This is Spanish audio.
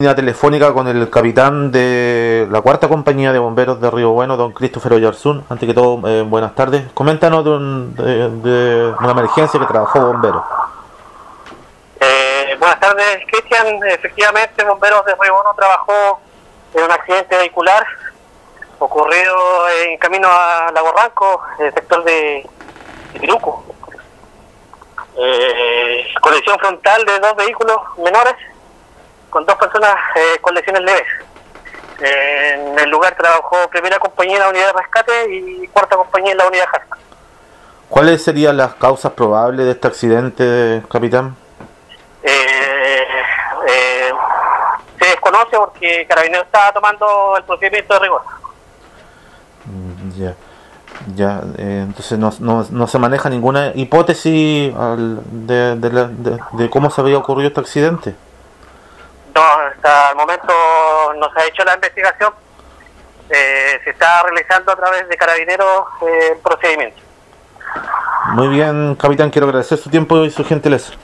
telefónica con el capitán de la cuarta compañía de bomberos de Río Bueno, don Christopher Oyarzún. Antes que todo, eh, buenas tardes. Coméntanos de, un- de- de una emergencia que trabajó bombero. Eh, buenas tardes, Cristian. Efectivamente, Bomberos de Río Bueno trabajó en un accidente vehicular ocurrido en camino a Lago Ranco, en el sector de, de Piruco. Eh, colisión frontal de dos vehículos menores con dos personas eh, con lesiones leves. Eh, en el lugar trabajó primera compañía en la unidad de rescate y cuarta compañía en la unidad de JASC. ¿Cuáles serían las causas probables de este accidente, capitán? Eh, eh, se desconoce porque Carabinero estaba tomando el procedimiento de rigor. Mm, Ya, ya. eh, entonces no, no, no se maneja ninguna hipótesis al- de, de la- de- de cómo se había ocurrido este accidente. Hasta el momento no se ha hecho la investigación. Eh, se está realizando a través de Carabineros eh, el procedimiento. Muy bien, capitán, quiero agradecer su tiempo y su gentileza.